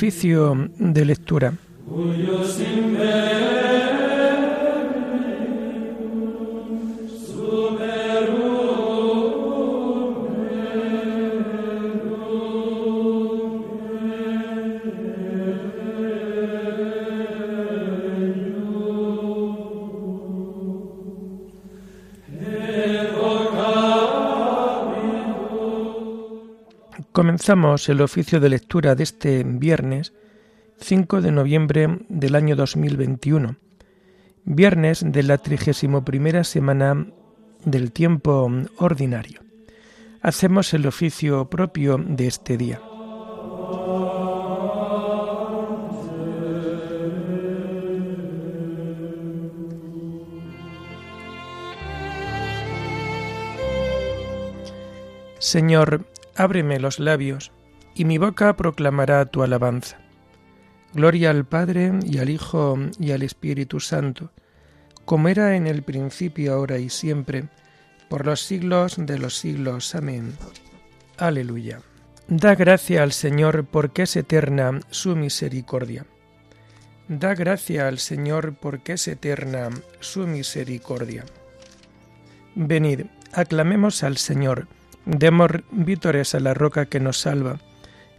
Oficio de lectura. Comenzamos el oficio de lectura de este viernes 5 de noviembre del año 2021, viernes de la 31 semana del tiempo ordinario. Hacemos el oficio propio de este día. Señor, ábreme los labios, y mi boca proclamará tu alabanza. Gloria al Padre y al Hijo y al Espíritu Santo, como era en el principio, ahora y siempre, por los siglos de los siglos. Amén. Aleluya. Da gracia al Señor porque es eterna su misericordia. Da gracia al Señor porque es eterna su misericordia. Venid, aclamemos al Señor Demos vítores a la roca que nos salva.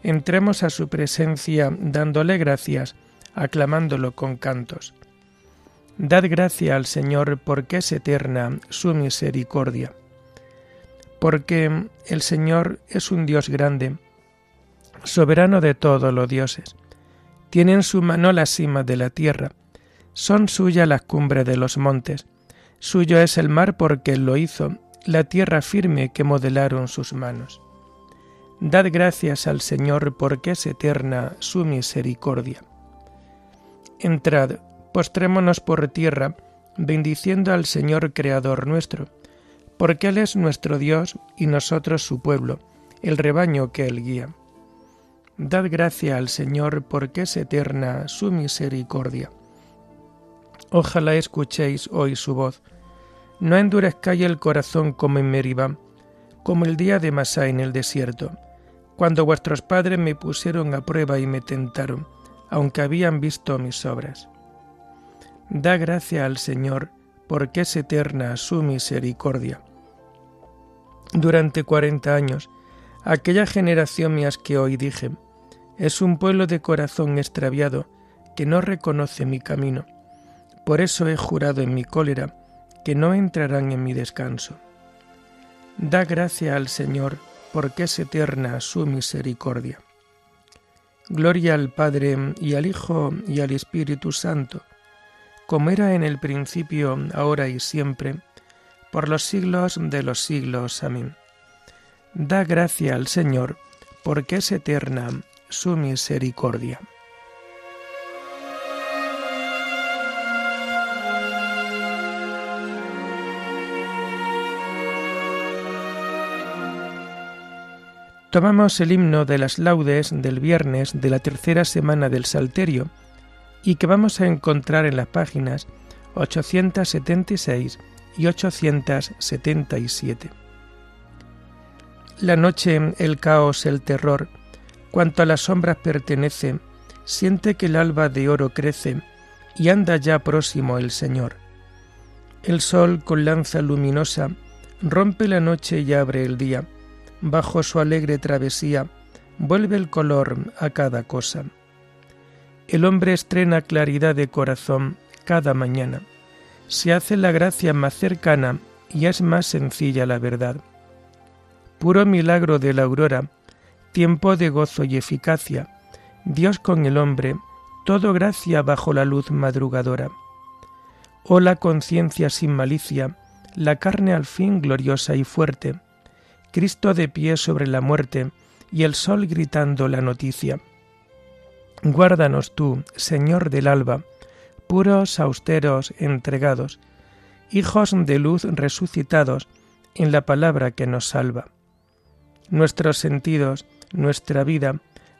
Entremos a su presencia dándole gracias, aclamándolo con cantos. Dad gracia al Señor porque es eterna su misericordia. Porque el Señor es un Dios grande, soberano de todos los dioses. Tiene en su mano la cima de la tierra, son suyas las cumbres de los montes. Suyo es el mar porque él lo hizo, la tierra firme que modelaron sus manos. Dad gracias al Señor porque es eterna su misericordia. Entrad, postrémonos por tierra, bendiciendo al Señor Creador nuestro, porque Él es nuestro Dios y nosotros su pueblo, el rebaño que Él guía. Dad gracia al Señor porque es eterna su misericordia. Ojalá escuchéis hoy su voz no endurezcáis el corazón como en Meribá, como el día de Masá en el desierto, cuando vuestros padres me pusieron a prueba y me tentaron, aunque habían visto mis obras. Da gracia al Señor, porque es eterna su misericordia. Durante cuarenta años, aquella generación me asqueó y dije, es un pueblo de corazón extraviado que no reconoce mi camino. Por eso he jurado en mi cólera, que no entrarán en mi descanso. Da gracia al Señor, porque es eterna su misericordia. Gloria al Padre y al Hijo y al Espíritu Santo, como era en el principio, ahora y siempre, por los siglos de los siglos. Amén. Da gracia al Señor, porque es eterna su misericordia. Tomamos el himno de las laudes del viernes de la tercera semana del Salterio y que vamos a encontrar en las páginas 876 y 877. La noche, el caos, el terror, cuanto a las sombras pertenece, siente que el alba de oro crece y anda ya próximo el Señor. El sol con lanza luminosa rompe la noche y abre el día bajo su alegre travesía, vuelve el color a cada cosa. El hombre estrena claridad de corazón cada mañana. Se hace la gracia más cercana y es más sencilla la verdad. Puro milagro de la aurora, tiempo de gozo y eficacia, Dios con el hombre, todo gracia bajo la luz madrugadora. Oh la conciencia sin malicia, la carne al fin gloriosa y fuerte, Cristo de pie sobre la muerte y el sol gritando la noticia. Guárdanos tú, Señor del alba, puros, austeros, entregados, hijos de luz resucitados en la palabra que nos salva. Nuestros sentidos, nuestra vida,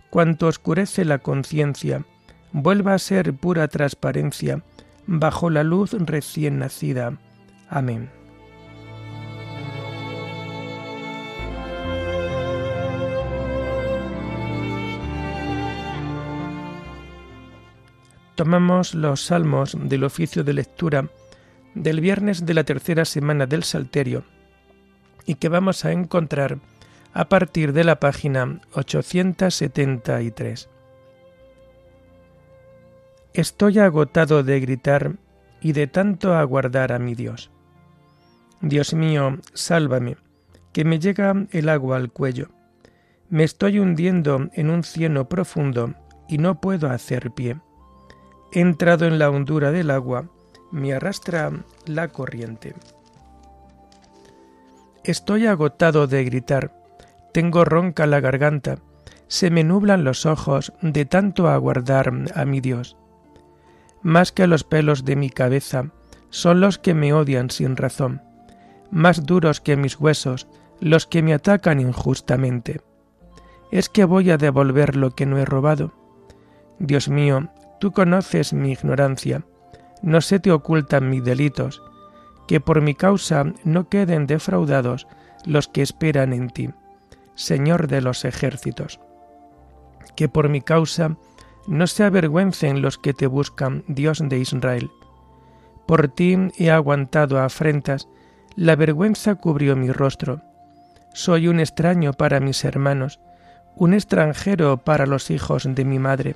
cuanto oscurece la conciencia, vuelva a ser pura transparencia bajo la luz recién nacida. Amén. Tomamos los salmos del oficio de lectura del viernes de la tercera semana del Salterio y que vamos a encontrar a partir de la página 873. Estoy agotado de gritar y de tanto aguardar a mi Dios. Dios mío, sálvame, que me llega el agua al cuello. Me estoy hundiendo en un cieno profundo y no puedo hacer pie. Entrado en la hondura del agua, me arrastra la corriente. Estoy agotado de gritar, tengo ronca la garganta, se me nublan los ojos de tanto aguardar a mi Dios. Más que los pelos de mi cabeza son los que me odian sin razón, más duros que mis huesos los que me atacan injustamente. ¿Es que voy a devolver lo que no he robado? Dios mío, tú conoces mi ignorancia, no se te ocultan mis delitos, que por mi causa no queden defraudados los que esperan en ti, Señor de los ejércitos. Que por mi causa no se avergüencen los que te buscan, Dios de Israel. Por ti he aguantado afrentas, la vergüenza cubrió mi rostro. Soy un extraño para mis hermanos, un extranjero para los hijos de mi madre,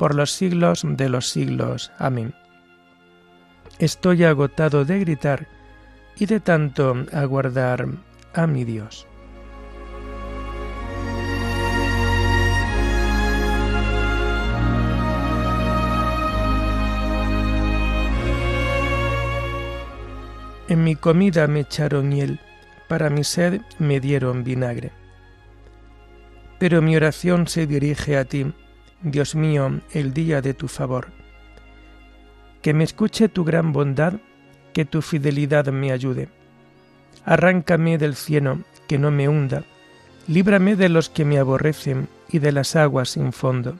por los siglos de los siglos. Amén. Estoy agotado de gritar y de tanto aguardar a mi Dios. En mi comida me echaron hiel, para mi sed me dieron vinagre. Pero mi oración se dirige a ti, Dios mío, el día de tu favor. Que me escuche tu gran bondad, que tu fidelidad me ayude. Arráncame del cieno, que no me hunda, líbrame de los que me aborrecen y de las aguas sin fondo.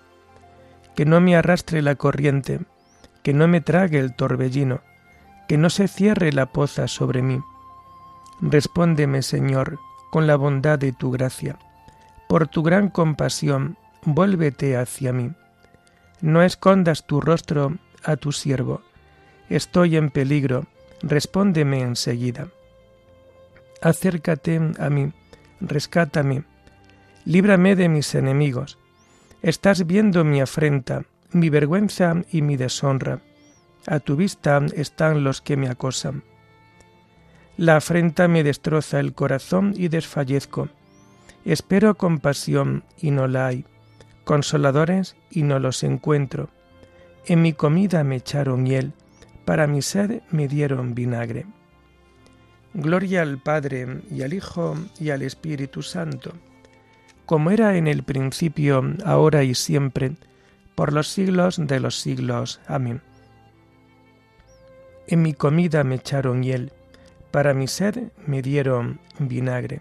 Que no me arrastre la corriente, que no me trague el torbellino, que no se cierre la poza sobre mí. Respóndeme, Señor, con la bondad de tu gracia. Por tu gran compasión, vuélvete hacia mí. No escondas tu rostro a tu siervo. Estoy en peligro, respóndeme enseguida. Acércate a mí, rescátame, líbrame de mis enemigos. Estás viendo mi afrenta, mi vergüenza y mi deshonra a tu vista están los que me acosan. La afrenta me destroza el corazón y desfallezco. Espero compasión y no la hay, consoladores y no los encuentro. En mi comida me echaron miel, para mi sed me dieron vinagre. Gloria al Padre y al Hijo y al Espíritu Santo, como era en el principio, ahora y siempre, por los siglos de los siglos. Amén. En mi comida me echaron hiel, para mi sed me dieron vinagre.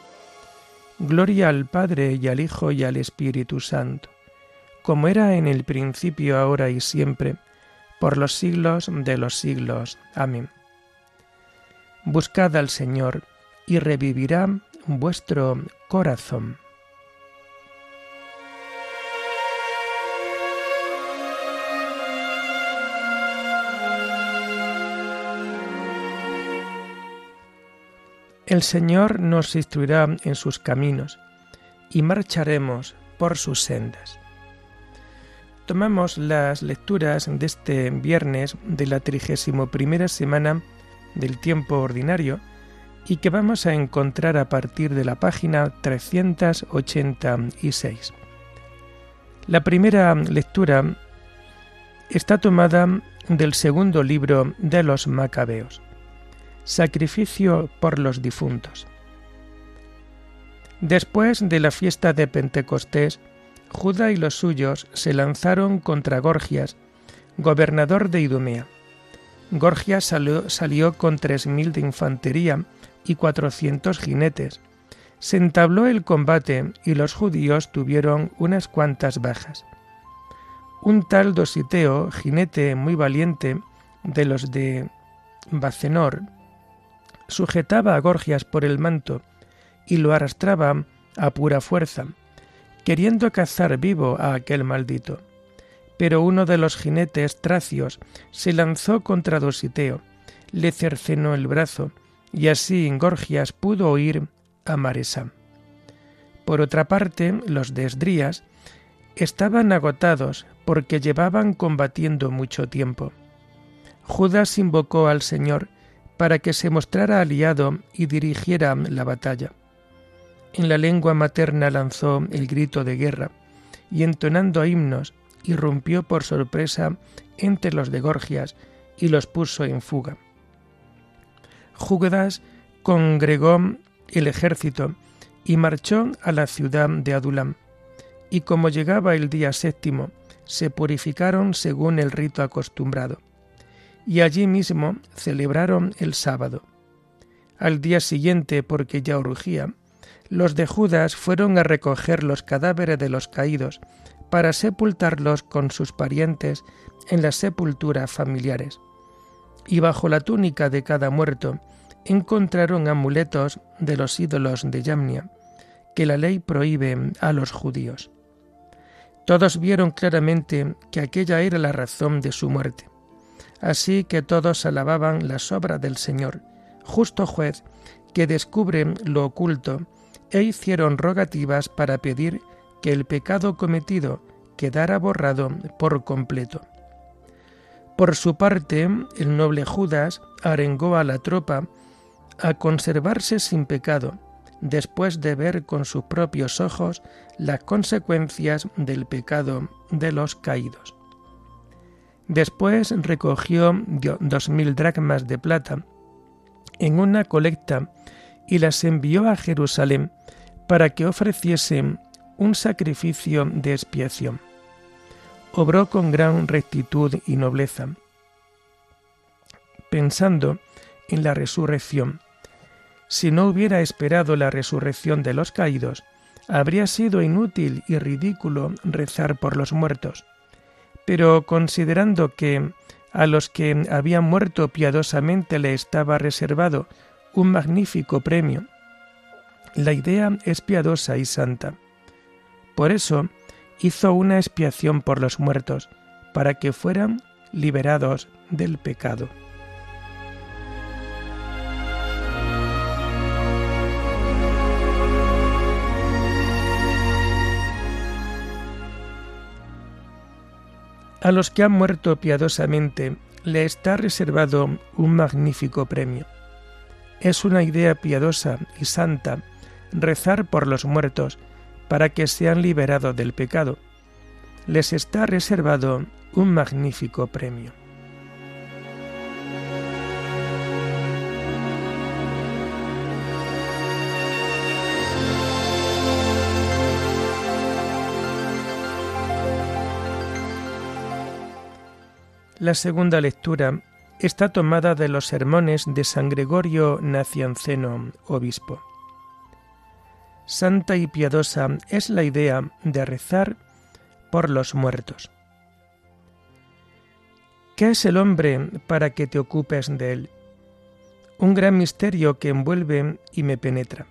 Gloria al Padre y al Hijo y al Espíritu Santo, como era en el principio, ahora y siempre, por los siglos de los siglos. Amén. Buscad al Señor y revivirá vuestro corazón. El Señor nos instruirá en sus caminos y marcharemos por sus sendas. Tomamos las lecturas de este viernes de la trigésimo primera semana del tiempo ordinario y que vamos a encontrar a partir de la página 386. La primera lectura está tomada del segundo libro de los Macabeos sacrificio por los difuntos. Después de la fiesta de Pentecostés, Judá y los suyos se lanzaron contra Gorgias, gobernador de Idumea. Gorgias salió, con tres mil de infantería y cuatrocientos jinetes. Se entabló el combate y los judíos tuvieron unas cuantas bajas. Un tal Dositeo, jinete muy valiente de los de Bacenor, sujetaba a Gorgias por el manto y lo arrastraba a pura fuerza, queriendo cazar vivo a aquel maldito. Pero uno de los jinetes tracios se lanzó contra Dositeo, le cercenó el brazo, y así Gorgias pudo huir a Maresa. Por otra parte, los de Esdrías estaban agotados porque llevaban combatiendo mucho tiempo. Judas invocó al Señor para que se mostrara aliado y dirigiera la batalla. En la lengua materna lanzó el grito de guerra y entonando himnos irrumpió por sorpresa entre los de Gorgias y los puso en fuga. Judas congregó el ejército y marchó a la ciudad de Adulam. Y como llegaba el día séptimo, se purificaron según el rito acostumbrado y allí mismo celebraron el sábado. Al día siguiente, porque ya urgía, los de Judas fueron a recoger los cadáveres de los caídos para sepultarlos con sus parientes en las sepulturas familiares. Y bajo la túnica de cada muerto encontraron amuletos de los ídolos de Yamnia, que la ley prohíbe a los judíos. Todos vieron claramente que aquella era la razón de su muerte. Así que todos alababan las obras del Señor, justo juez, que descubre lo oculto, e hicieron rogativas para pedir que el pecado cometido quedara borrado por completo. Por su parte, el noble Judas arengó a la tropa a conservarse sin pecado, después de ver con sus propios ojos las consecuencias del pecado de los caídos. Después recogió dos mil dracmas de plata en una colecta y las envió a Jerusalén para que ofreciesen un sacrificio de expiación. Obró con gran rectitud y nobleza, pensando en la resurrección. Si no hubiera esperado la resurrección de los caídos, habría sido inútil y ridículo rezar por los muertos pero considerando que a los que habían muerto piadosamente le estaba reservado un magnífico premio, la idea es piadosa y santa. Por eso hizo una expiación por los muertos, para que fueran liberados del pecado. A los que han muerto piadosamente le está reservado un magnífico premio. Es una idea piadosa y santa rezar por los muertos para que sean liberados del pecado. Les está reservado un magnífico premio. La segunda lectura está tomada de los sermones de San Gregorio Nacianceno, obispo. Santa y piadosa es la idea de rezar por los muertos. ¿Qué es el hombre para que te ocupes de él? Un gran misterio que envuelve y me penetra.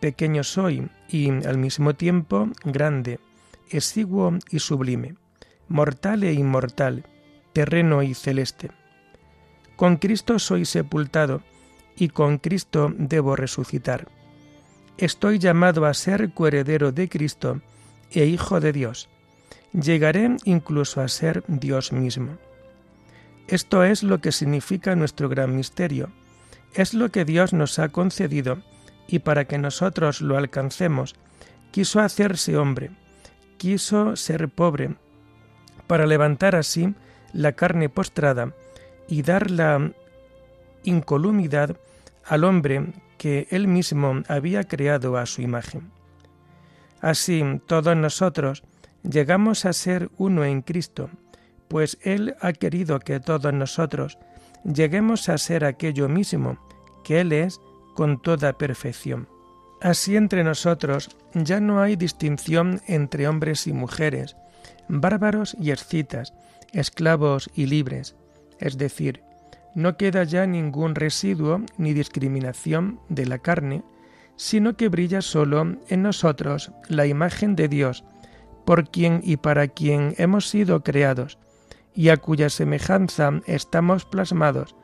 Pequeño soy y al mismo tiempo grande, exiguo y sublime, mortal e inmortal, terreno y celeste. Con Cristo soy sepultado y con Cristo debo resucitar. Estoy llamado a ser coheredero de Cristo e hijo de Dios. Llegaré incluso a ser Dios mismo. Esto es lo que significa nuestro gran misterio. Es lo que Dios nos ha concedido y para que nosotros lo alcancemos, quiso hacerse hombre, quiso ser pobre, para levantar así la carne postrada y dar la incolumidad al hombre que él mismo había creado a su imagen. Así todos nosotros llegamos a ser uno en Cristo, pues Él ha querido que todos nosotros lleguemos a ser aquello mismo que Él es con toda perfección. Así entre nosotros ya no hay distinción entre hombres y mujeres, bárbaros y escitas, esclavos y libres, es decir, no queda ya ningún residuo ni discriminación de la carne, sino que brilla solo en nosotros la imagen de Dios, por quien y para quien hemos sido creados, y a cuya semejanza estamos plasmados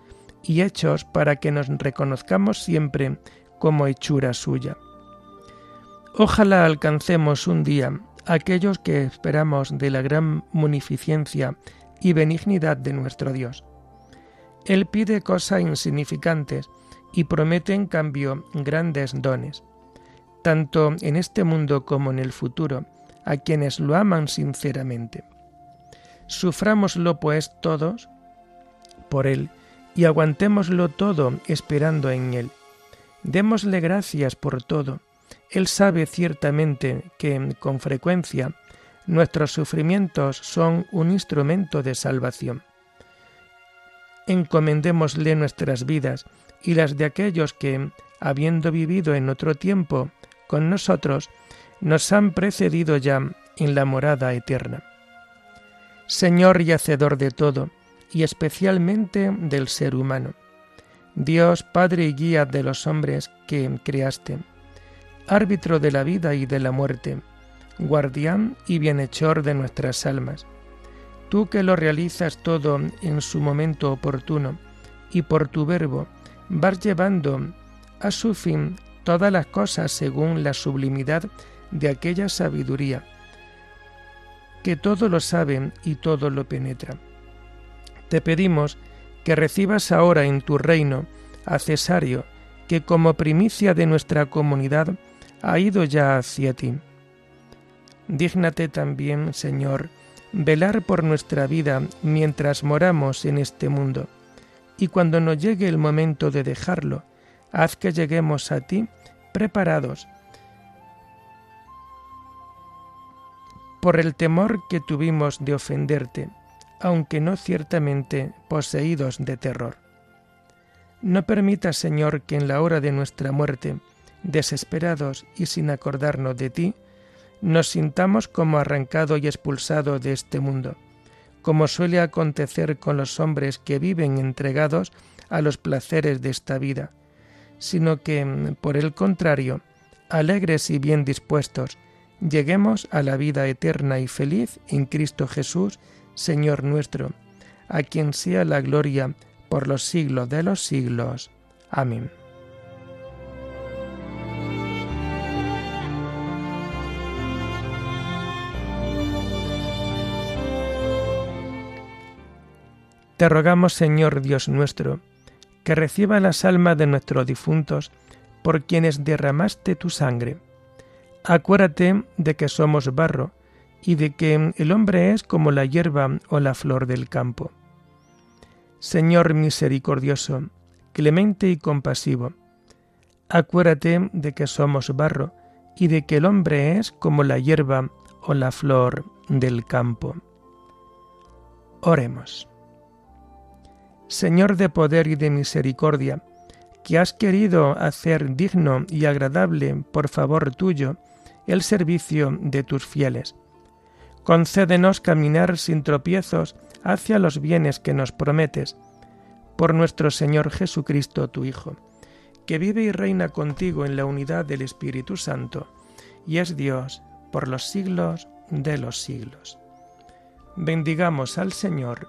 y hechos para que nos reconozcamos siempre como hechura suya. Ojalá alcancemos un día aquellos que esperamos de la gran munificencia y benignidad de nuestro Dios. Él pide cosas insignificantes y promete en cambio grandes dones, tanto en este mundo como en el futuro, a quienes lo aman sinceramente. Sufrámoslo pues todos por Él y aguantémoslo todo esperando en Él. Démosle gracias por todo. Él sabe ciertamente que con frecuencia nuestros sufrimientos son un instrumento de salvación. Encomendémosle nuestras vidas y las de aquellos que, habiendo vivido en otro tiempo con nosotros, nos han precedido ya en la morada eterna. Señor y Hacedor de todo, y especialmente del ser humano. Dios, Padre y Guía de los hombres que creaste, árbitro de la vida y de la muerte, guardián y bienhechor de nuestras almas. Tú que lo realizas todo en su momento oportuno, y por tu verbo vas llevando a su fin todas las cosas según la sublimidad de aquella sabiduría que todo lo sabe y todo lo penetra. Te pedimos que recibas ahora en tu reino a Cesario, que como primicia de nuestra comunidad ha ido ya hacia ti. Dígnate también, Señor, velar por nuestra vida mientras moramos en este mundo, y cuando nos llegue el momento de dejarlo, haz que lleguemos a ti preparados por el temor que tuvimos de ofenderte, aunque no ciertamente poseídos de terror. No permita, Señor, que en la hora de nuestra muerte, desesperados y sin acordarnos de ti, nos sintamos como arrancado y expulsado de este mundo, como suele acontecer con los hombres que viven entregados a los placeres de esta vida, sino que, por el contrario, alegres y bien dispuestos, lleguemos a la vida eterna y feliz en Cristo Jesús, Señor nuestro, a quien sea la gloria por los siglos de los siglos. Amén. Te rogamos, Señor Dios nuestro, que reciba las almas de nuestros difuntos, por quienes derramaste tu sangre Acuérdate de que somos barro y de que el hombre es como la hierba o la flor del campo. Señor misericordioso, clemente y compasivo, acuérdate de que somos barro y de que el hombre es como la hierba o la flor del campo. Oremos. Señor de poder y de misericordia, que has querido hacer digno y agradable por favor tuyo el servicio de tus fieles. Concédenos caminar sin tropiezos hacia los bienes que nos prometes, por nuestro Señor Jesucristo, tu Hijo, que vive y reina contigo en la unidad del Espíritu Santo, y es Dios por los siglos de los siglos. Bendigamos al Señor,